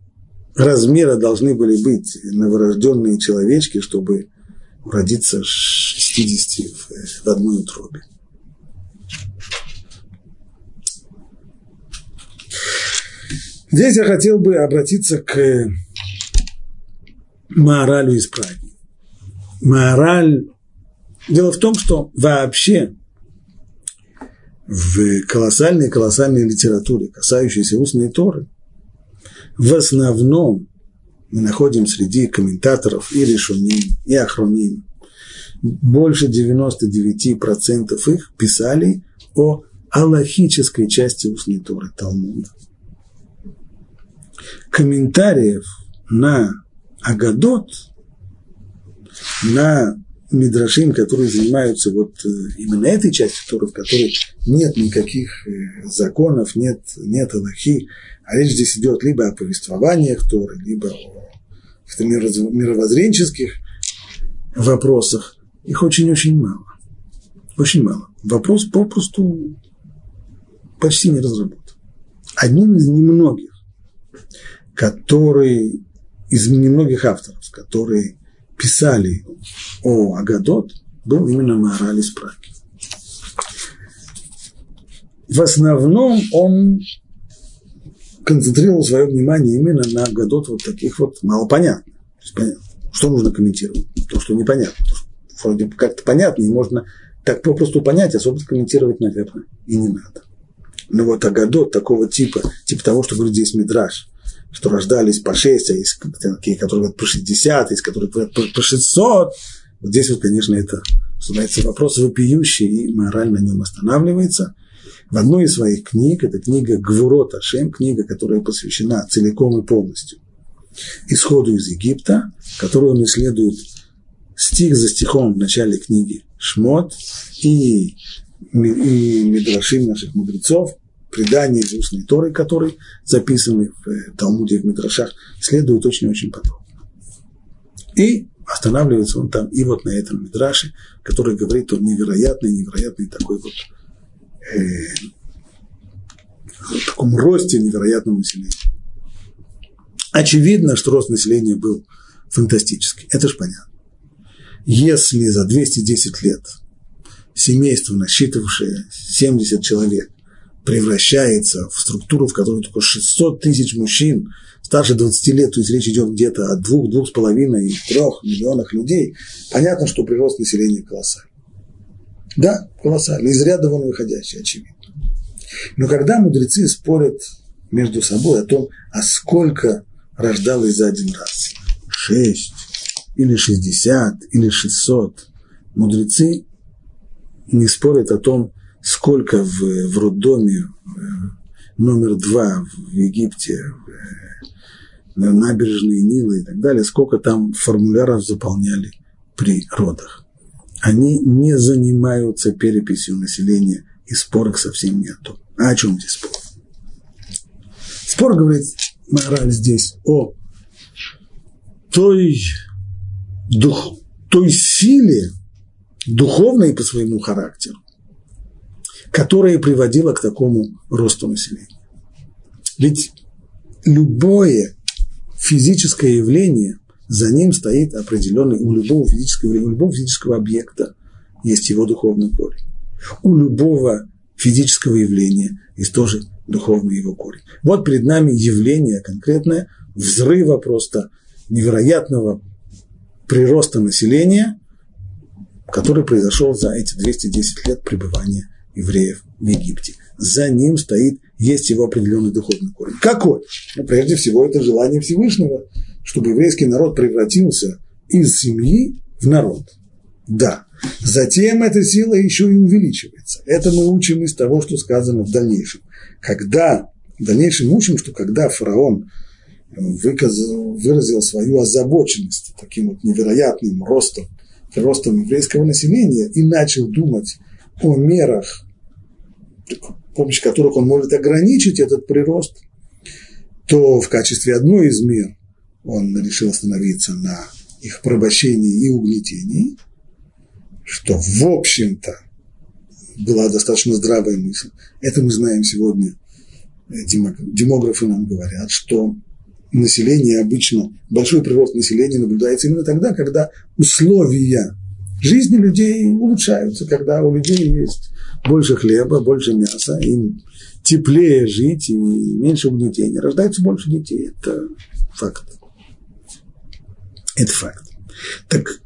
размера должны были быть новорожденные человечки, чтобы родиться 60 в, в одной утробе? Здесь я хотел бы обратиться к Маоралю из. Мораль. Дело в том, что вообще в колоссальной-колоссальной литературе, касающейся устной Торы, в основном мы находим среди комментаторов и решуним, и охроним, больше 99% их писали о аллахической части устной Торы Талмуда. Комментариев на Агадот на Мидрашим, которые занимаются вот э, именно этой частью Торы, в которой нет никаких э, законов, нет, нет Аллахи, а речь здесь идет либо о повествованиях Торы, либо о мировоззренческих вопросах. Их очень-очень мало. Очень мало. Вопрос попросту почти не разработан. Одним из немногих, который, из немногих авторов, которые писали о Агадот, был именно Маораль из Праги. В основном он концентрировал свое внимание именно на Агадот вот таких вот малопонятных. Что нужно комментировать? То, что непонятно. Вроде как-то понятно, и можно так попросту понять, особо комментировать, наверное, и не надо. Но вот Агадот такого типа, типа того, что говорит здесь Мидраш, что рождались по 6, а есть такие, которые говорят по 60, есть которые говорят по 600. Вот здесь вот, конечно, это, что называется, вопрос вопиющий, и мораль на нем останавливается. В одной из своих книг, это книга Гвурот Ашем, книга, которая посвящена целиком и полностью исходу из Египта, которую он исследует стих за стихом в начале книги Шмот и, и Мидрашим наших мудрецов, предания из устной Торы, которые записаны в э, Талмуде, в Мидрашах, следует очень-очень подробно. И останавливается он там и вот на этом Мидраше, который говорит о невероятной, невероятной такой вот э, таком росте невероятном населения. Очевидно, что рост населения был фантастический. Это же понятно. Если за 210 лет семейство, насчитывавшее 70 человек, превращается в структуру, в которой только 600 тысяч мужчин старше 20 лет, то есть речь идет где-то о двух, двух с половиной, трех миллионах людей, понятно, что прирост населения колоссальный. Да, колоссальный, из ряда вон выходящий, очевидно. Но когда мудрецы спорят между собой о том, а сколько рождалось за один раз, шесть или шестьдесят или шестьсот, мудрецы не спорят о том, сколько в, в роддоме э, номер два в Египте, э, на набережные Нила и так далее, сколько там формуляров заполняли при родах. Они не занимаются переписью населения, и спорок совсем нету. А о чем здесь спор? Спор говорит мораль здесь о той, дух, той силе, духовной по своему характеру, которая приводила к такому росту населения. Ведь любое физическое явление, за ним стоит определенный, у любого физического, у любого физического объекта есть его духовный корень. У любого физического явления есть тоже духовный его корень. Вот перед нами явление конкретное, взрыва просто невероятного прироста населения, который произошел за эти 210 лет пребывания евреев в Египте. За ним стоит, есть его определенный духовный корень. Какой? Ну, прежде всего, это желание Всевышнего, чтобы еврейский народ превратился из семьи в народ. Да. Затем эта сила еще и увеличивается. Это мы учим из того, что сказано в дальнейшем. Когда, в дальнейшем учим, что когда фараон выказал, выразил свою озабоченность таким вот невероятным ростом, ростом еврейского населения и начал думать о мерах, с помощью которых он может ограничить этот прирост, то в качестве одной из мер он решил остановиться на их порабощении и угнетении, что, в общем-то, была достаточно здравая мысль. Это мы знаем сегодня. Демографы нам говорят, что население обычно, большой прирост населения наблюдается именно тогда, когда условия жизни людей улучшаются, когда у людей есть больше хлеба, больше мяса, им теплее жить и меньше угнетения. Рождается больше детей. Это факт. Это факт. Так,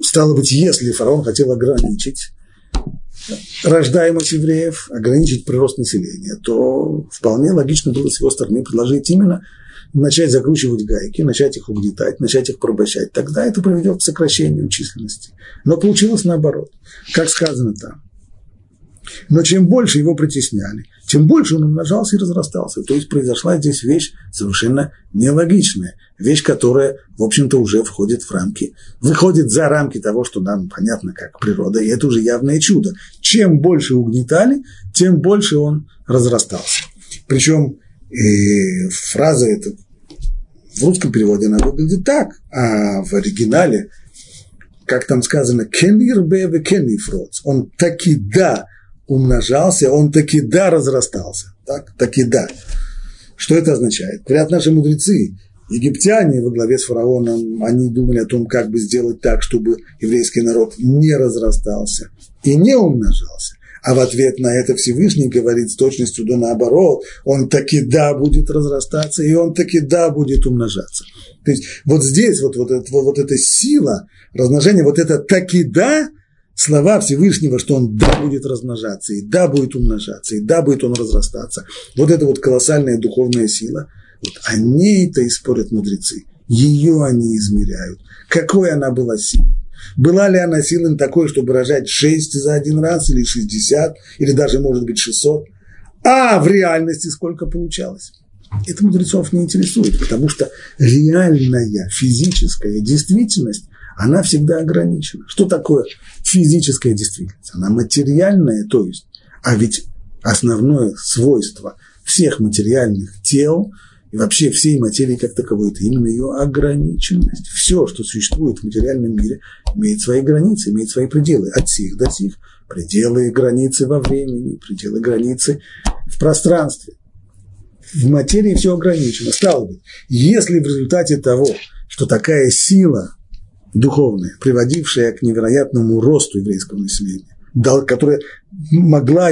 стало быть, если фараон хотел ограничить рождаемость евреев, ограничить прирост населения, то вполне логично было с его стороны предложить именно начать закручивать гайки, начать их угнетать, начать их порабощать, тогда это приведет к сокращению численности. Но получилось наоборот, как сказано там. Но чем больше его притесняли, тем больше он умножался и разрастался. То есть произошла здесь вещь совершенно нелогичная, вещь, которая, в общем-то, уже входит в рамки, выходит за рамки того, что нам понятно как природа, и это уже явное чудо. Чем больше угнетали, тем больше он разрастался. Причем и фраза эта в русском переводе она выглядит так, а в оригинале, как там сказано, «кенир беве кенифроц», он таки да умножался, он таки да разрастался. Так, таки да. Что это означает? Говорят наши мудрецы, египтяне во главе с фараоном, они думали о том, как бы сделать так, чтобы еврейский народ не разрастался и не умножался. А в ответ на это Всевышний говорит с точностью до наоборот, он таки да будет разрастаться, и он таки да будет умножаться. То есть вот здесь вот, вот, это, вот эта сила размножения, вот это таки да, слова Всевышнего, что он да будет размножаться, и да будет умножаться, и да будет он разрастаться. Вот это вот колоссальная духовная сила, вот о ней-то и спорят мудрецы. Ее они измеряют. Какой она была силой. Была ли она силой такой, чтобы рожать 6 за один раз, или 60, или даже, может быть, 600? А в реальности сколько получалось? Это мудрецов не интересует, потому что реальная физическая действительность, она всегда ограничена. Что такое физическая действительность? Она материальная, то есть, а ведь основное свойство всех материальных тел – и вообще всей материи как таковой, это именно ее ограниченность. Все, что существует в материальном мире, имеет свои границы, имеет свои пределы. От сих до сих. Пределы и границы во времени, пределы границы в пространстве. в материи все ограничено. Стало быть, если в результате того, что такая сила духовная, приводившая к невероятному росту еврейского населения, которая могла,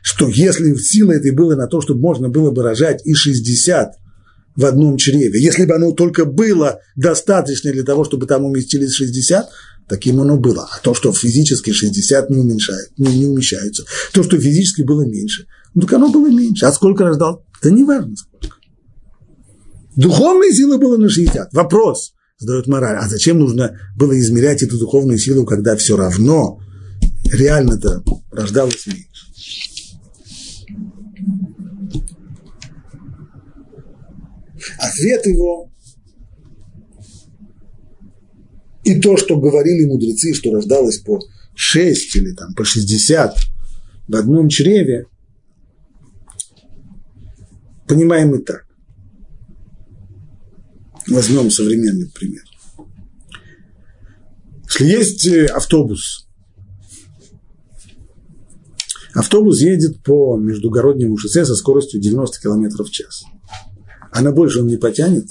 что если сила этой была на то, чтобы можно было бы рожать и 60 в одном чреве, если бы оно только было достаточно для того, чтобы там уместились 60, таким оно было. А то, что физически 60 не, уменьшает, не, не умещаются, то, что физически было меньше, ну так оно было меньше. А сколько рождал? Да не важно сколько. Духовная сила была на 60. Вопрос задает мораль. А зачем нужно было измерять эту духовную силу, когда все равно реально-то рождалось меньше? Ответ его и то, что говорили мудрецы, что рождалось по 6 или там по 60 в одном чреве, понимаем и так. Возьмем современный пример. Если есть э, автобус, автобус едет по междугороднему шоссе со скоростью 90 км в час. А на больше он не потянет.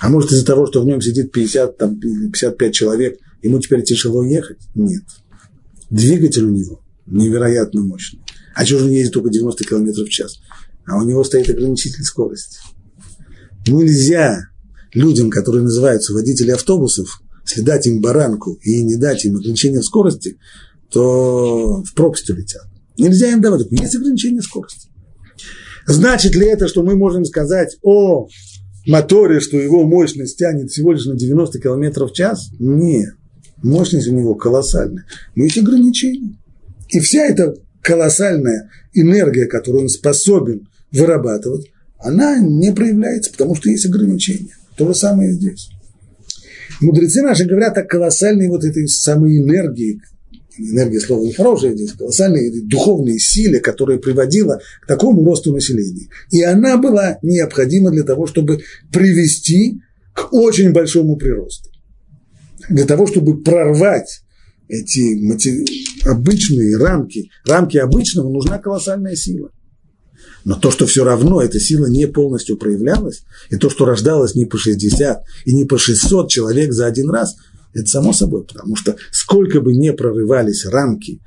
А может из-за того, что в нем сидит 50, там, 55 человек, ему теперь тяжело ехать? Нет. Двигатель у него невероятно мощный. А что же он едет только 90 км в час? А у него стоит ограничитель скорости. Нельзя людям, которые называются водители автобусов, если дать им баранку и не дать им ограничение скорости, то в пропасть улетят. Нельзя им давать. Есть ограничение скорости. Значит ли это, что мы можем сказать о моторе, что его мощность тянет всего лишь на 90 км в час? Нет. Мощность у него колоссальная. Но есть ограничения. И вся эта колоссальная энергия, которую он способен вырабатывать, она не проявляется, потому что есть ограничения. То же самое и здесь. Мудрецы наши говорят о колоссальной вот этой самой энергии, энергия слова нехорошая здесь, колоссальной духовной силе, которая приводила к такому росту населения. И она была необходима для того, чтобы привести к очень большому приросту. Для того, чтобы прорвать эти обычные рамки, рамки обычного, нужна колоссальная сила. Но то, что все равно эта сила не полностью проявлялась, и то, что рождалось не по 60 и не по 600 человек за один раз, это само собой, потому что сколько бы не прорывались рамки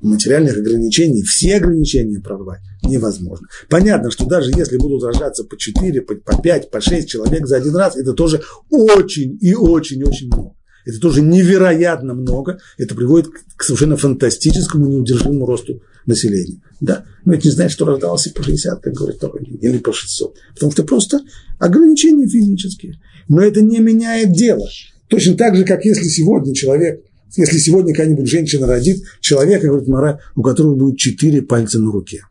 материальных ограничений, все ограничения прорвать невозможно. Понятно, что даже если будут рождаться по 4, по 5, по 6 человек за один раз, это тоже очень и очень-очень много. Это тоже невероятно много. Это приводит к совершенно фантастическому, неудержимому росту населения. Да, но это не значит, что рождался по 60, как говорит Тора, или по 600. Потому что просто ограничения физические. Но это не меняет дело. Точно так же, как если сегодня человек, если сегодня какая-нибудь женщина родит человека, говорит Мара, у которого будет четыре пальца на руке.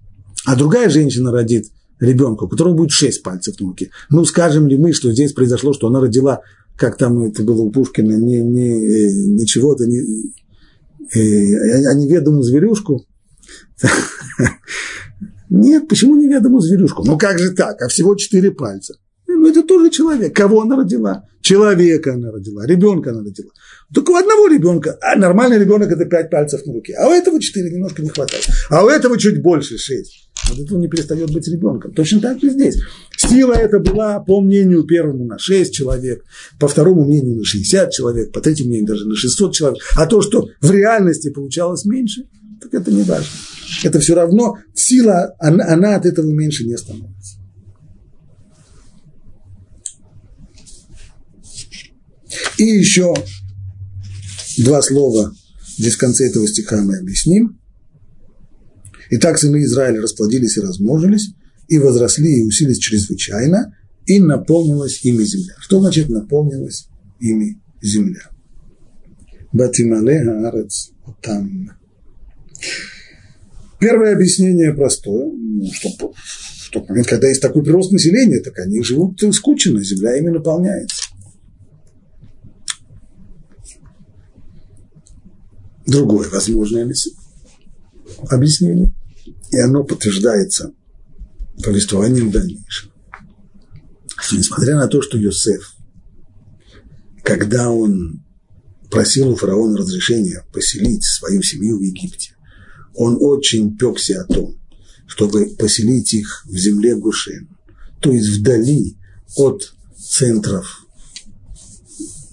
А другая женщина родит ребенка, у которого будет шесть пальцев на руке. Ну, скажем ли мы, что здесь произошло, что она родила как там это было у Пушкина, не, не, э, не чего-то, не, э, а неведомую зверюшку. Нет, почему неведомую зверюшку? Ну как же так? А всего четыре пальца. Ну это тоже человек. Кого она родила? Человека она родила, ребенка она родила. Только у одного ребенка, а нормальный ребенок это пять пальцев на руке, а у этого четыре немножко не хватает, а у этого чуть больше шесть. Вот это он не перестает быть ребенком. Точно так и здесь. Сила эта была, по мнению первому, на 6 человек, по второму мнению, на 60 человек, по третьему мнению, даже на 600 человек. А то, что в реальности получалось меньше, так это не важно. Это все равно сила, она, она от этого меньше не становится. И еще два слова здесь в конце этого стиха мы объясним. Итак, сыны Израиля расплодились и размножились, и возросли и усилились чрезвычайно, и наполнилась ими земля. Что значит наполнилась ими земля? Батимале хаарец там. Первое объяснение простое, ну, что в тот момент, когда есть такой прирост населения, так они живут скучно, земля ими наполняется. Другое возможное объяснение, и оно подтверждается повествованием дальнейшим. Что несмотря на то, что Йосеф, когда он просил у фараона разрешения поселить свою семью в Египте, он очень пекся о том, чтобы поселить их в земле Гушен, то есть вдали от центров,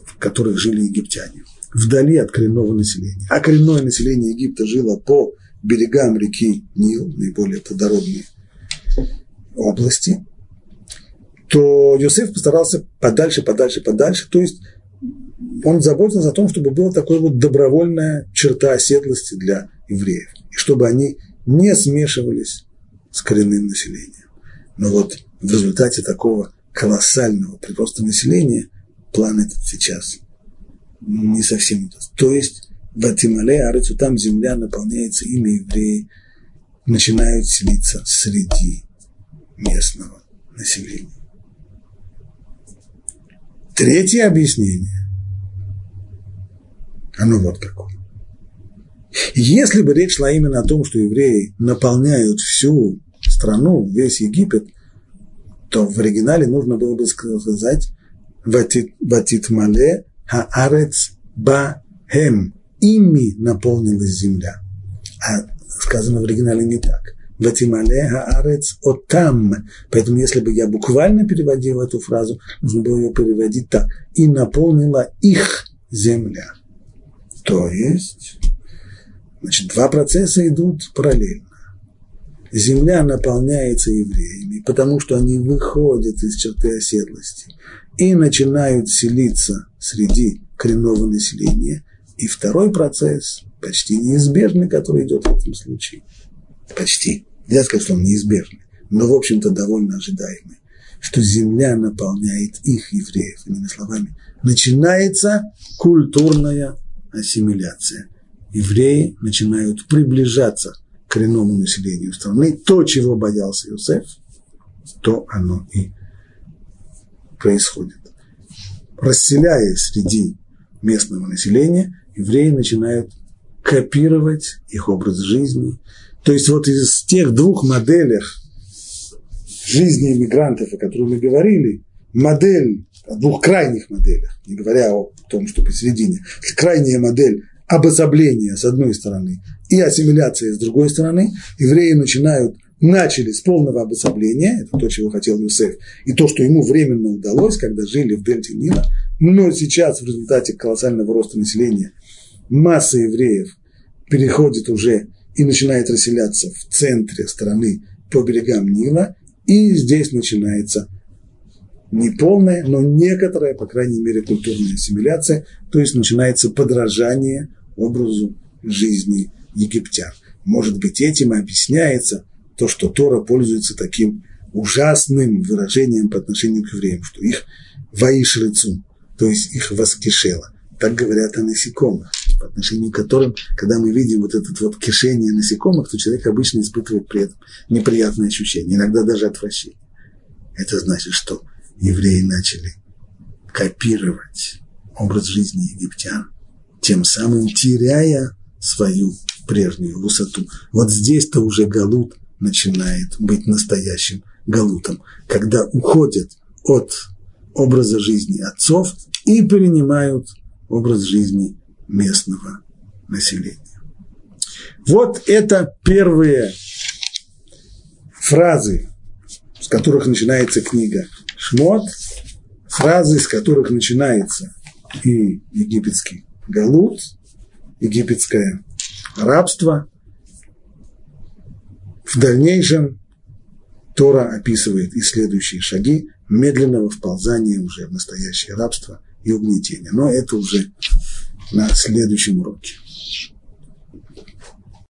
в которых жили египтяне, вдали от коренного населения. А коренное население Египта жило по берегам реки Нил, наиболее плодородные области, то Йосеф постарался подальше, подальше, подальше, то есть он заботился о том, чтобы была такая вот добровольная черта оседлости для евреев, и чтобы они не смешивались с коренным населением. Но вот в результате такого колоссального прироста населения план этот сейчас не совсем даст. То есть в Атимале, Арецу, там земля наполняется ими евреи, начинают селиться среди местного населения. Третье объяснение, оно вот какое. Если бы речь шла именно о том, что евреи наполняют всю страну, весь Египет, то в оригинале нужно было бы сказать «Ватит мале хаарец ба хем» ими наполнилась земля. А сказано в оригинале не так. Ватимале хаарец отам. Поэтому, если бы я буквально переводил эту фразу, нужно было ее переводить так. И наполнила их земля. То есть, значит, два процесса идут параллельно. Земля наполняется евреями, потому что они выходят из черты оседлости и начинают селиться среди коренного населения. И второй процесс, почти неизбежный, который идет в этом случае, почти, нельзя сказать, что он неизбежный, но, в общем-то, довольно ожидаемый, что земля наполняет их, евреев, иными словами, начинается культурная ассимиляция. Евреи начинают приближаться к коренному населению страны. То, чего боялся Иосиф, то оно и происходит. Расселяясь среди местного населения, евреи начинают копировать их образ жизни. То есть вот из тех двух моделей жизни иммигрантов, о которых мы говорили, модель, о двух крайних моделях, не говоря о том, что посередине, крайняя модель обособления с одной стороны и ассимиляция с другой стороны, евреи начинают начали с полного обособления, это то, чего хотел Юсеф, и то, что ему временно удалось, когда жили в дельте Нила, но сейчас в результате колоссального роста населения масса евреев переходит уже и начинает расселяться в центре страны по берегам Нила, и здесь начинается не полная, но некоторая, по крайней мере, культурная ассимиляция, то есть начинается подражание образу жизни египтян. Может быть, этим и объясняется то, что Тора пользуется таким ужасным выражением по отношению к евреям, что их воишрицу, то есть их воскишело. Так говорят о насекомых, по отношению к которым, когда мы видим вот это вот кишение насекомых, то человек обычно испытывает при этом неприятные ощущения, иногда даже отвращение. Это значит, что евреи начали копировать образ жизни египтян, тем самым теряя свою прежнюю высоту. Вот здесь-то уже Галут начинает быть настоящим Галутом, когда уходят от образа жизни отцов и перенимают образ жизни местного населения. Вот это первые фразы, с которых начинается книга Шмот, фразы, с которых начинается и египетский галут, египетское рабство. В дальнейшем Тора описывает и следующие шаги медленного вползания уже в настоящее рабство и угнетение. Но это уже на следующем уроке.